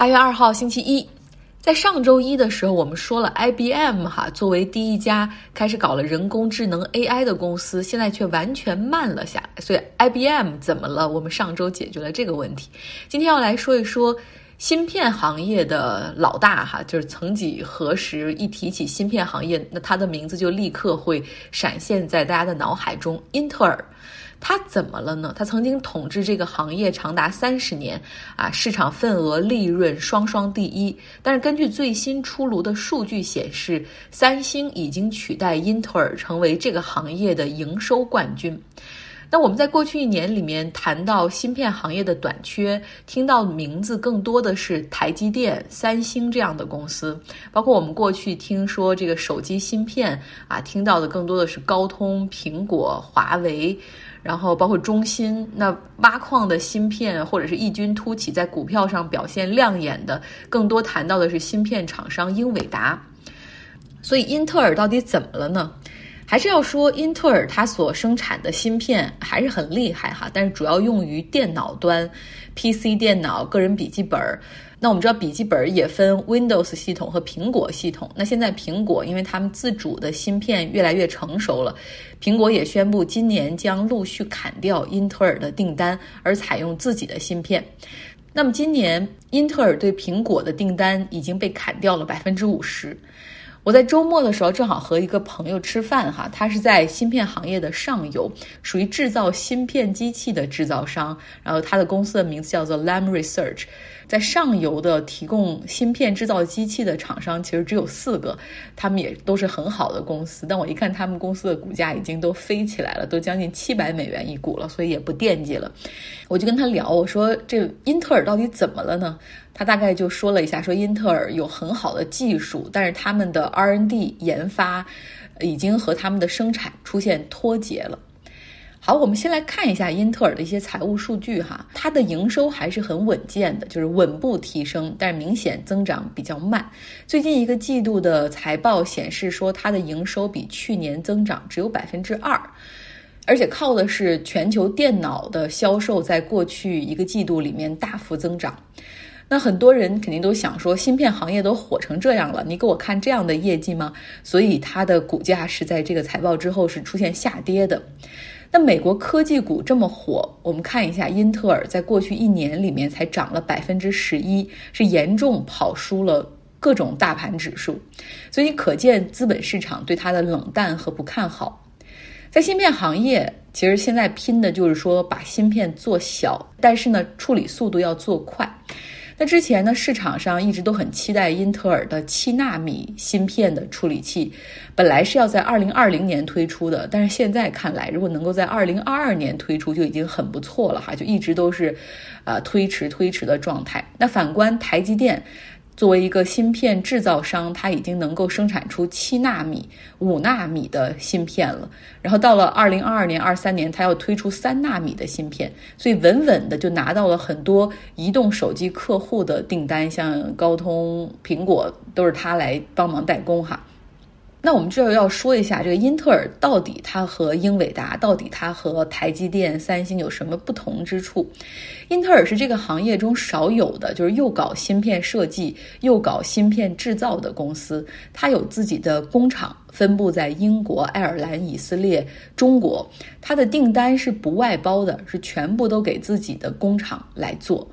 八月二号星期一，在上周一的时候，我们说了 IBM 哈，作为第一家开始搞了人工智能 AI 的公司，现在却完全慢了下来。所以 IBM 怎么了？我们上周解决了这个问题。今天要来说一说芯片行业的老大哈，就是曾几何时一提起芯片行业，那它的名字就立刻会闪现在大家的脑海中——英特尔。它怎么了呢？它曾经统治这个行业长达三十年，啊，市场份额、利润双双第一。但是根据最新出炉的数据显示，三星已经取代英特尔成为这个行业的营收冠军。那我们在过去一年里面谈到芯片行业的短缺，听到名字更多的是台积电、三星这样的公司，包括我们过去听说这个手机芯片啊，听到的更多的是高通、苹果、华为。然后包括中芯，那挖矿的芯片或者是异军突起，在股票上表现亮眼的，更多谈到的是芯片厂商英伟达。所以英特尔到底怎么了呢？还是要说英特尔它所生产的芯片还是很厉害哈，但是主要用于电脑端，PC 电脑、个人笔记本。那我们知道笔记本也分 Windows 系统和苹果系统。那现在苹果因为他们自主的芯片越来越成熟了，苹果也宣布今年将陆续砍掉英特尔的订单，而采用自己的芯片。那么今年英特尔对苹果的订单已经被砍掉了百分之五十。我在周末的时候正好和一个朋友吃饭哈，他是在芯片行业的上游，属于制造芯片机器的制造商，然后他的公司的名字叫做 Lam Research。在上游的提供芯片制造机器的厂商其实只有四个，他们也都是很好的公司。但我一看他们公司的股价已经都飞起来了，都将近七百美元一股了，所以也不惦记了。我就跟他聊，我说这英特尔到底怎么了呢？他大概就说了一下，说英特尔有很好的技术，但是他们的 R&D 研发已经和他们的生产出现脱节了。好，我们先来看一下英特尔的一些财务数据哈，它的营收还是很稳健的，就是稳步提升，但是明显增长比较慢。最近一个季度的财报显示说，它的营收比去年增长只有百分之二，而且靠的是全球电脑的销售在过去一个季度里面大幅增长。那很多人肯定都想说，芯片行业都火成这样了，你给我看这样的业绩吗？所以它的股价是在这个财报之后是出现下跌的。那美国科技股这么火，我们看一下，英特尔在过去一年里面才涨了百分之十一，是严重跑输了各种大盘指数，所以可见资本市场对它的冷淡和不看好。在芯片行业，其实现在拼的就是说把芯片做小，但是呢，处理速度要做快。那之前呢，市场上一直都很期待英特尔的七纳米芯片的处理器，本来是要在二零二零年推出的，但是现在看来，如果能够在二零二二年推出，就已经很不错了哈，就一直都是，啊，推迟推迟的状态。那反观台积电。作为一个芯片制造商，它已经能够生产出七纳米、五纳米的芯片了。然后到了二零二二年、二三年，它要推出三纳米的芯片，所以稳稳的就拿到了很多移动手机客户的订单，像高通、苹果都是它来帮忙代工哈。那我们这要说一下，这个英特尔到底它和英伟达，到底它和台积电、三星有什么不同之处？英特尔是这个行业中少有的，就是又搞芯片设计又搞芯片制造的公司。它有自己的工厂，分布在英国、爱尔兰、以色列、中国。它的订单是不外包的，是全部都给自己的工厂来做。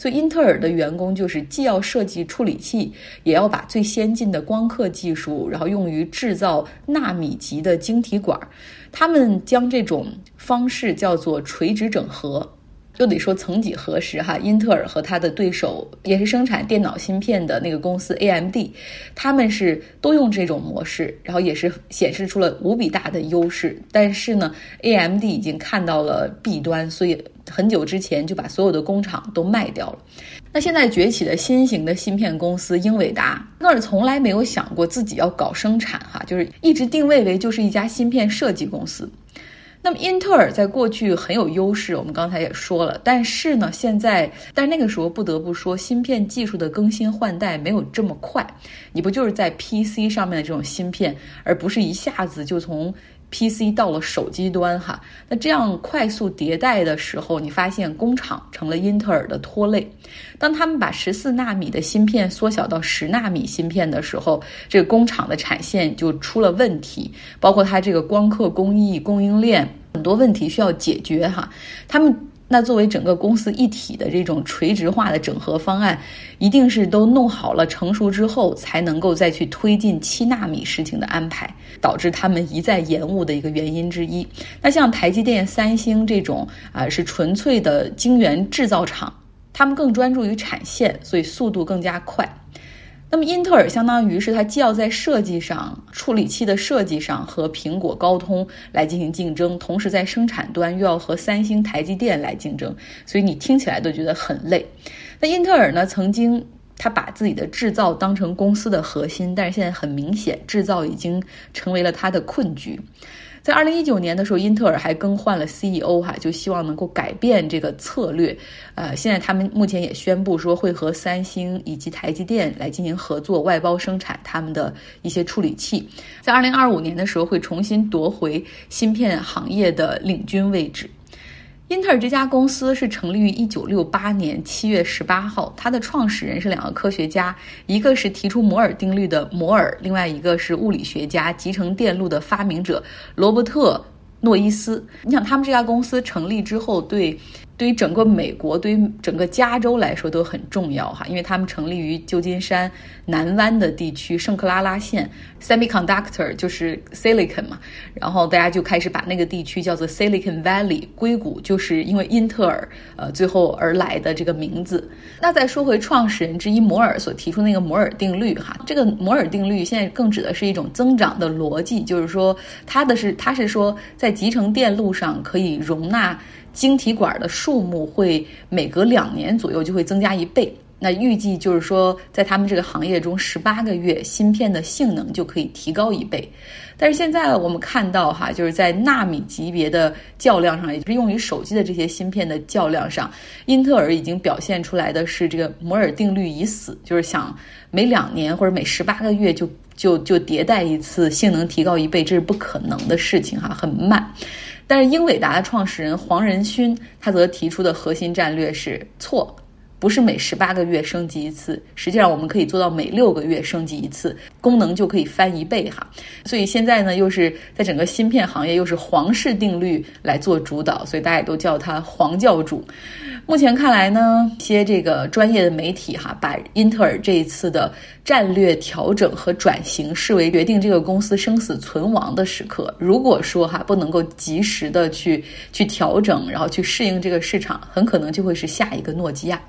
所以，英特尔的员工就是既要设计处理器，也要把最先进的光刻技术，然后用于制造纳米级的晶体管。他们将这种方式叫做垂直整合。又得说，曾几何时哈，英特尔和他的对手也是生产电脑芯片的那个公司 AMD，他们是都用这种模式，然后也是显示出了无比大的优势。但是呢，AMD 已经看到了弊端，所以很久之前就把所有的工厂都卖掉了。那现在崛起的新型的芯片公司英伟达，那是从来没有想过自己要搞生产哈，就是一直定位为就是一家芯片设计公司。那么英特尔在过去很有优势，我们刚才也说了，但是呢，现在，但那个时候不得不说，芯片技术的更新换代没有这么快。你不就是在 PC 上面的这种芯片，而不是一下子就从 PC 到了手机端哈，那这样快速迭代的时候，你发现工厂成了英特尔的拖累。当他们把十四纳米的芯片缩小到十纳米芯片的时候，这个工厂的产线就出了问题，包括它这个光刻工艺、供应链很多问题需要解决哈。他们。那作为整个公司一体的这种垂直化的整合方案，一定是都弄好了成熟之后，才能够再去推进七纳米事情的安排，导致他们一再延误的一个原因之一。那像台积电、三星这种啊，是纯粹的晶圆制造厂，他们更专注于产线，所以速度更加快。那么，英特尔相当于是它既要在设计上、处理器的设计上和苹果、高通来进行竞争，同时在生产端又要和三星、台积电来竞争，所以你听起来都觉得很累。那英特尔呢，曾经他把自己的制造当成公司的核心，但是现在很明显，制造已经成为了他的困局。在二零一九年的时候，英特尔还更换了 CEO 哈，就希望能够改变这个策略。呃，现在他们目前也宣布说会和三星以及台积电来进行合作，外包生产他们的一些处理器。在二零二五年的时候，会重新夺回芯片行业的领军位置。英特尔这家公司是成立于一九六八年七月十八号，它的创始人是两个科学家，一个是提出摩尔定律的摩尔，另外一个是物理学家、集成电路的发明者罗伯特诺伊斯。你想，他们这家公司成立之后，对。对于整个美国，对于整个加州来说都很重要哈，因为他们成立于旧金山南湾的地区圣克拉拉县，semiconductor 就是 silicon 嘛，然后大家就开始把那个地区叫做 Silicon Valley，硅谷就是因为英特尔呃最后而来的这个名字。那再说回创始人之一摩尔所提出那个摩尔定律哈，这个摩尔定律现在更指的是一种增长的逻辑，就是说它的是它是说在集成电路上可以容纳。晶体管的数目会每隔两年左右就会增加一倍，那预计就是说，在他们这个行业中，十八个月芯片的性能就可以提高一倍。但是现在我们看到哈，就是在纳米级别的较量上，也就是用于手机的这些芯片的较量上，英特尔已经表现出来的是这个摩尔定律已死，就是想每两年或者每十八个月就就就迭代一次，性能提高一倍，这是不可能的事情哈，很慢。但是英伟达的创始人黄仁勋，他则提出的核心战略是错，不是每十八个月升级一次，实际上我们可以做到每六个月升级一次，功能就可以翻一倍哈。所以现在呢，又是在整个芯片行业又是黄氏定律来做主导，所以大家也都叫他黄教主。目前看来呢，一些这个专业的媒体哈，把英特尔这一次的战略调整和转型视为决定这个公司生死存亡的时刻。如果说哈不能够及时的去去调整，然后去适应这个市场，很可能就会是下一个诺基亚。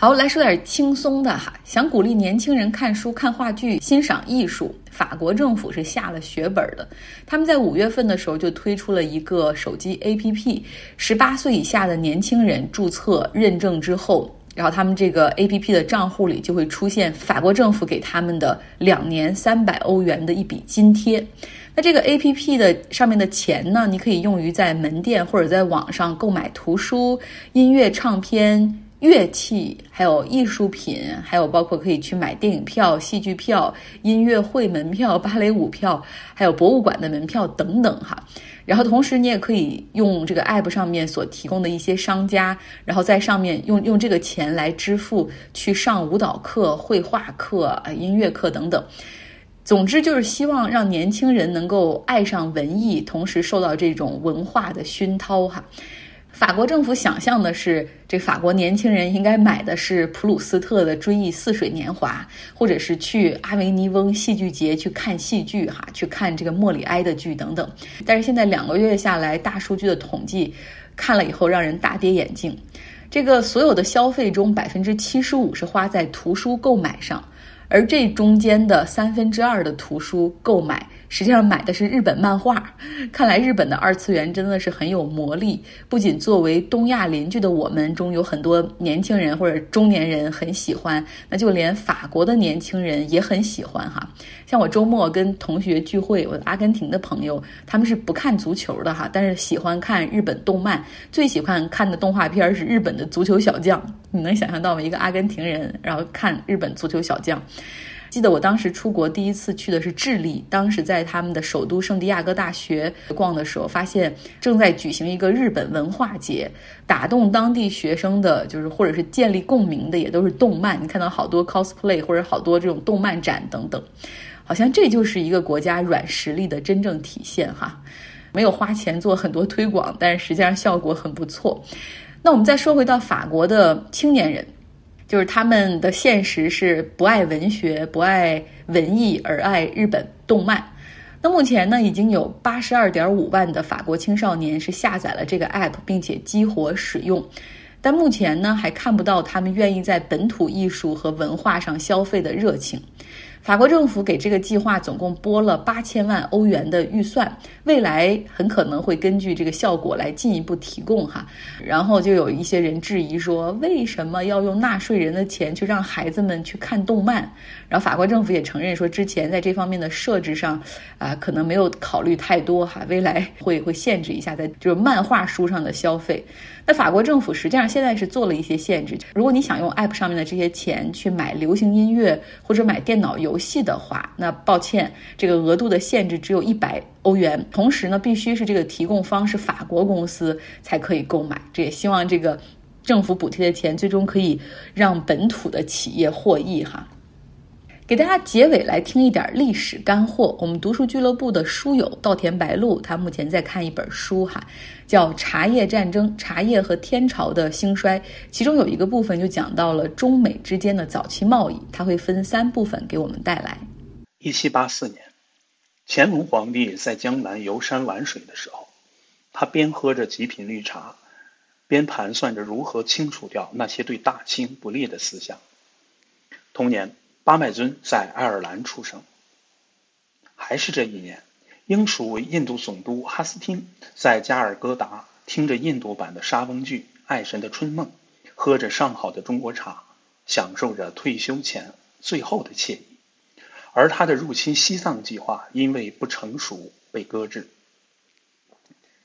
好，来说点轻松的哈。想鼓励年轻人看书、看话剧、欣赏艺术，法国政府是下了血本的。他们在五月份的时候就推出了一个手机 APP，十八岁以下的年轻人注册认证之后，然后他们这个 APP 的账户里就会出现法国政府给他们的两年三百欧元的一笔津贴。那这个 APP 的上面的钱呢，你可以用于在门店或者在网上购买图书、音乐唱片。乐器，还有艺术品，还有包括可以去买电影票、戏剧票、音乐会门票、芭蕾舞票，还有博物馆的门票等等哈。然后同时你也可以用这个 app 上面所提供的一些商家，然后在上面用用这个钱来支付去上舞蹈课、绘画课、音乐课等等。总之就是希望让年轻人能够爱上文艺，同时受到这种文化的熏陶哈。法国政府想象的是，这法国年轻人应该买的是普鲁斯特的《追忆似水年华》，或者是去阿维尼翁戏剧节去看戏剧，哈，去看这个莫里埃的剧等等。但是现在两个月下来，大数据的统计看了以后，让人大跌眼镜。这个所有的消费中，百分之七十五是花在图书购买上，而这中间的三分之二的图书购买。实际上买的是日本漫画，看来日本的二次元真的是很有魔力。不仅作为东亚邻居的我们中有很多年轻人或者中年人很喜欢，那就连法国的年轻人也很喜欢哈。像我周末跟同学聚会，我阿根廷的朋友他们是不看足球的哈，但是喜欢看日本动漫，最喜欢看的动画片是日本的足球小将。你能想象到吗？一个阿根廷人然后看日本足球小将。记得我当时出国第一次去的是智利，当时在他们的首都圣地亚哥大学逛的时候，发现正在举行一个日本文化节，打动当地学生的，就是或者是建立共鸣的，也都是动漫。你看到好多 cosplay 或者好多这种动漫展等等，好像这就是一个国家软实力的真正体现哈。没有花钱做很多推广，但是实际上效果很不错。那我们再说回到法国的青年人。就是他们的现实是不爱文学、不爱文艺，而爱日本动漫。那目前呢，已经有八十二点五万的法国青少年是下载了这个 app，并且激活使用。但目前呢，还看不到他们愿意在本土艺术和文化上消费的热情。法国政府给这个计划总共拨了八千万欧元的预算，未来很可能会根据这个效果来进一步提供哈。然后就有一些人质疑说，为什么要用纳税人的钱去让孩子们去看动漫？然后法国政府也承认说，之前在这方面的设置上啊，可能没有考虑太多哈，未来会会限制一下在就是漫画书上的消费。那法国政府实际上现在是做了一些限制，如果你想用 App 上面的这些钱去买流行音乐或者买电脑游游戏的话，那抱歉，这个额度的限制只有一百欧元。同时呢，必须是这个提供方是法国公司才可以购买。这也希望这个政府补贴的钱最终可以让本土的企业获益哈。给大家结尾来听一点历史干货。我们读书俱乐部的书友稻田白露，他目前在看一本书哈，叫《茶叶战争：茶叶和天朝的兴衰》，其中有一个部分就讲到了中美之间的早期贸易，他会分三部分给我们带来。一七八四年，乾隆皇帝在江南游山玩水的时候，他边喝着极品绿茶，边盘算着如何清除掉那些对大清不利的思想。同年。巴麦尊在爱尔兰出生。还是这一年，英属印度总督哈斯汀在加尔各答听着印度版的莎翁剧《爱神的春梦》，喝着上好的中国茶，享受着退休前最后的惬意。而他的入侵西藏计划因为不成熟被搁置。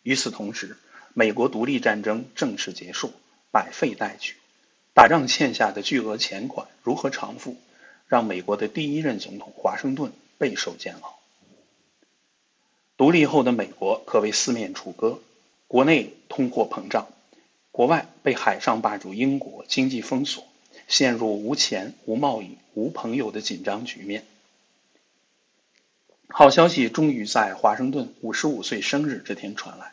与此同时，美国独立战争正式结束，百废待举，打仗欠下的巨额钱款如何偿付？让美国的第一任总统华盛顿备受煎熬。独立后的美国可谓四面楚歌，国内通货膨胀，国外被海上霸主英国经济封锁，陷入无钱、无贸易、无朋友的紧张局面。好消息终于在华盛顿五十五岁生日这天传来，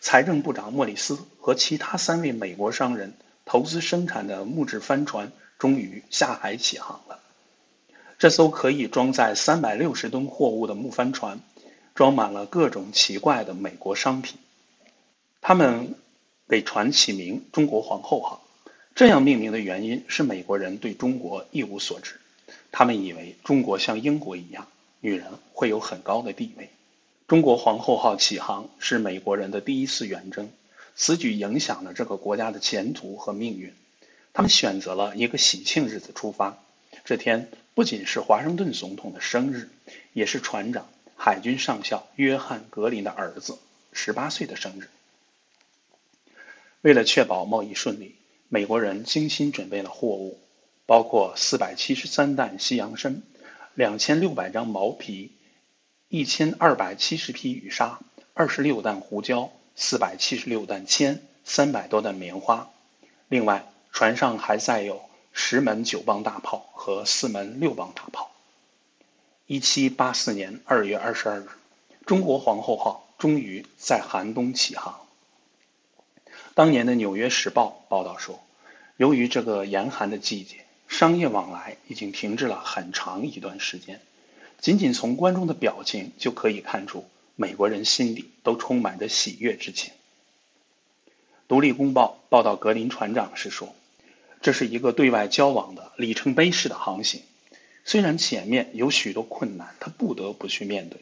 财政部长莫里斯和其他三位美国商人投资生产的木质帆船终于下海起航了。这艘可以装载三百六十吨货物的木帆船，装满了各种奇怪的美国商品。他们给船起名“中国皇后号”，这样命名的原因是美国人对中国一无所知，他们以为中国像英国一样，女人会有很高的地位。中国皇后号起航是美国人的第一次远征，此举影响了这个国家的前途和命运。他们选择了一个喜庆日子出发，这天。不仅是华盛顿总统的生日，也是船长、海军上校约翰·格林的儿子十八岁的生日。为了确保贸易顺利，美国人精心准备了货物，包括四百七十三担西洋参、两千六百张毛皮、一千二百七十匹羽纱、二十六担胡椒、四百七十六担铅、三百多担棉花。另外，船上还载有。十门九磅大炮和四门六磅大炮。一七八四年二月二十二日，中国皇后号终于在寒冬起航。当年的《纽约时报》报道说，由于这个严寒的季节，商业往来已经停滞了很长一段时间。仅仅从观众的表情就可以看出，美国人心里都充满着喜悦之情。《独立公报》报道格林船长时说。这是一个对外交往的里程碑式的航行，虽然前面有许多困难，他不得不去面对，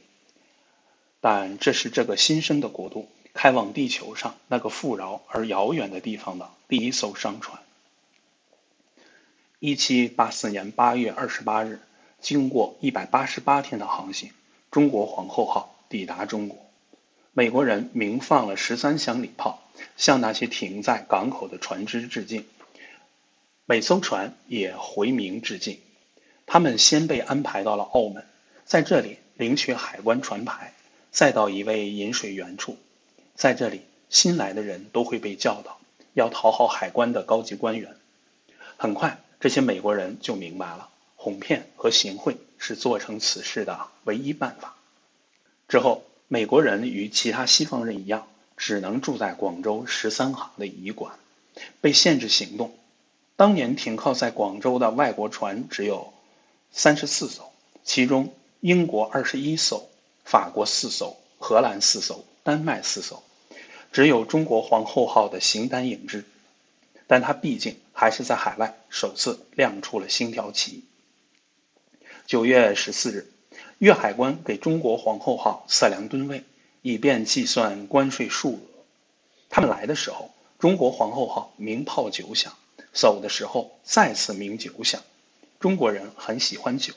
但这是这个新生的国度开往地球上那个富饶而遥远的地方的第一艘商船。一七八四年八月二十八日，经过一百八十八天的航行，中国皇后号抵达中国，美国人鸣放了十三响礼炮，向那些停在港口的船只致敬。每艘船也回明致敬。他们先被安排到了澳门，在这里领取海关船牌，再到一位饮水员处，在这里新来的人都会被教导要讨好海关的高级官员。很快，这些美国人就明白了，哄骗和行贿是做成此事的唯一办法。之后，美国人与其他西方人一样，只能住在广州十三行的颐馆，被限制行动。当年停靠在广州的外国船只有三十四艘，其中英国二十一艘，法国四艘，荷兰四艘，丹麦四艘，只有中国皇后号的形单影只。但它毕竟还是在海外首次亮出了星条旗。九月十四日，粤海关给中国皇后号测量吨位，以便计算关税数额。他们来的时候，中国皇后号鸣炮九响；走的时候再次鸣九响。中国人很喜欢酒。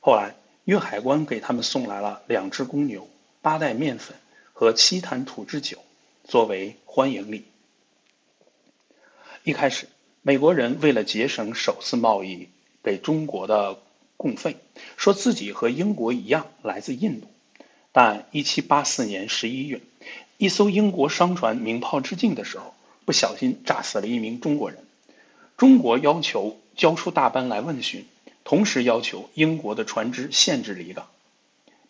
后来，粤海关给他们送来了两只公牛、八袋面粉和七坛土制酒，作为欢迎礼。一开始，美国人为了节省首次贸易给中国的供费，说自己和英国一样来自印度。但1784年11月，一艘英国商船鸣炮致敬的时候，不小心炸死了一名中国人。中国要求交出大班来问询，同时要求英国的船只限制离港。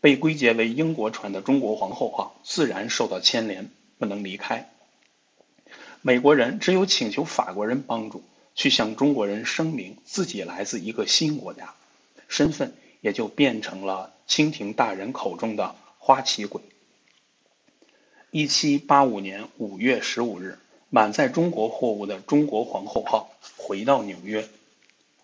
被归结为英国船的中国皇后号自然受到牵连，不能离开。美国人只有请求法国人帮助，去向中国人声明自己来自一个新国家，身份也就变成了清廷大人口中的花旗鬼。一七八五年五月十五日，满载中国货物的中国皇后号回到纽约。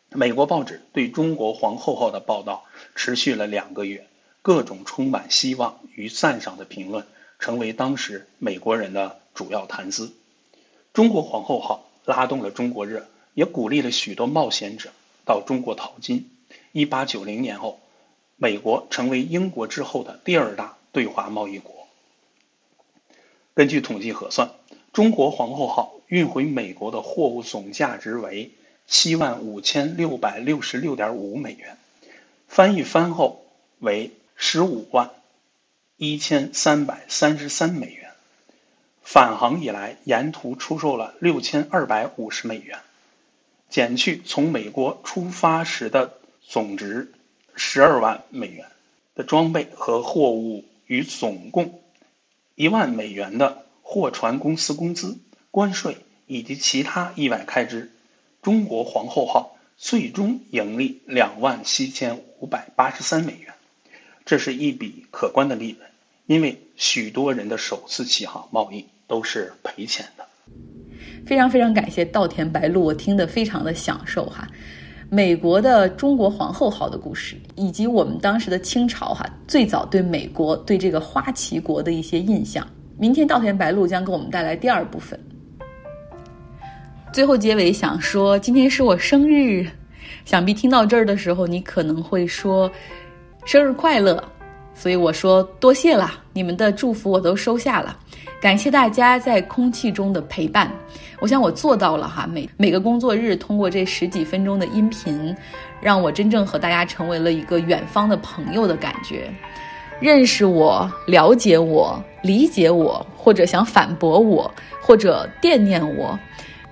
美国报纸对中国皇后号的报道持续了两个月，各种充满希望与赞赏的评论成为当时美国人的主要谈资。中国皇后号拉动了中国热，也鼓励了许多冒险者到中国淘金。一八九零年后，美国成为英国之后的第二大对华贸易国。根据统计核算，中国皇后号运回美国的货物总价值为七万五千六百六十六点五美元，翻译翻后为十五万一千三百三十三美元。返航以来，沿途出售了六千二百五十美元，减去从美国出发时的总值十二万美元的装备和货物与总共一万美元的货船公司工资、关税以及其他意外开支，中国皇后号最终盈利两万七千五百八十三美元，这是一笔可观的利润，因为许多人的首次起航贸易。都是赔钱的。非常非常感谢稻田白露，我听得非常的享受哈。美国的中国皇后号的故事，以及我们当时的清朝哈，最早对美国对这个花旗国的一些印象。明天稻田白露将给我们带来第二部分。最后结尾想说，今天是我生日，想必听到这儿的时候，你可能会说生日快乐。所以我说多谢啦，你们的祝福我都收下了。感谢大家在空气中的陪伴，我想我做到了哈。每每个工作日，通过这十几分钟的音频，让我真正和大家成为了一个远方的朋友的感觉。认识我、了解我、理解我，或者想反驳我，或者惦念我，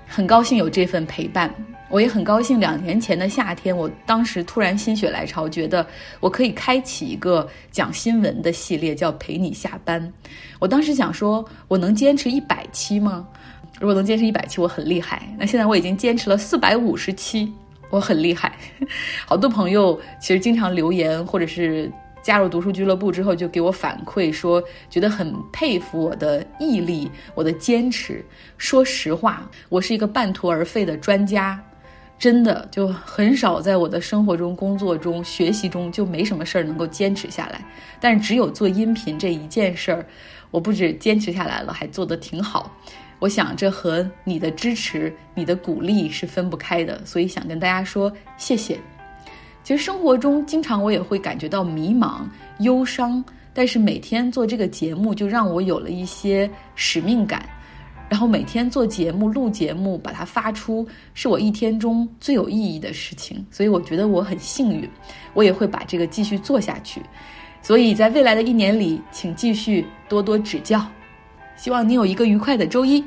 很高兴有这份陪伴。我也很高兴，两年前的夏天，我当时突然心血来潮，觉得我可以开启一个讲新闻的系列，叫“陪你下班”。我当时想说，我能坚持一百期吗？如果能坚持一百期，我很厉害。那现在我已经坚持了四百五十期，我很厉害。好多朋友其实经常留言，或者是加入读书俱乐部之后，就给我反馈说，觉得很佩服我的毅力，我的坚持。说实话，我是一个半途而废的专家。真的就很少在我的生活中、工作中、学习中就没什么事儿能够坚持下来，但只有做音频这一件事儿，我不止坚持下来了，还做得挺好。我想这和你的支持、你的鼓励是分不开的，所以想跟大家说谢谢。其实生活中经常我也会感觉到迷茫、忧伤，但是每天做这个节目就让我有了一些使命感。然后每天做节目、录节目，把它发出，是我一天中最有意义的事情。所以我觉得我很幸运，我也会把这个继续做下去。所以在未来的一年里，请继续多多指教。希望你有一个愉快的周一。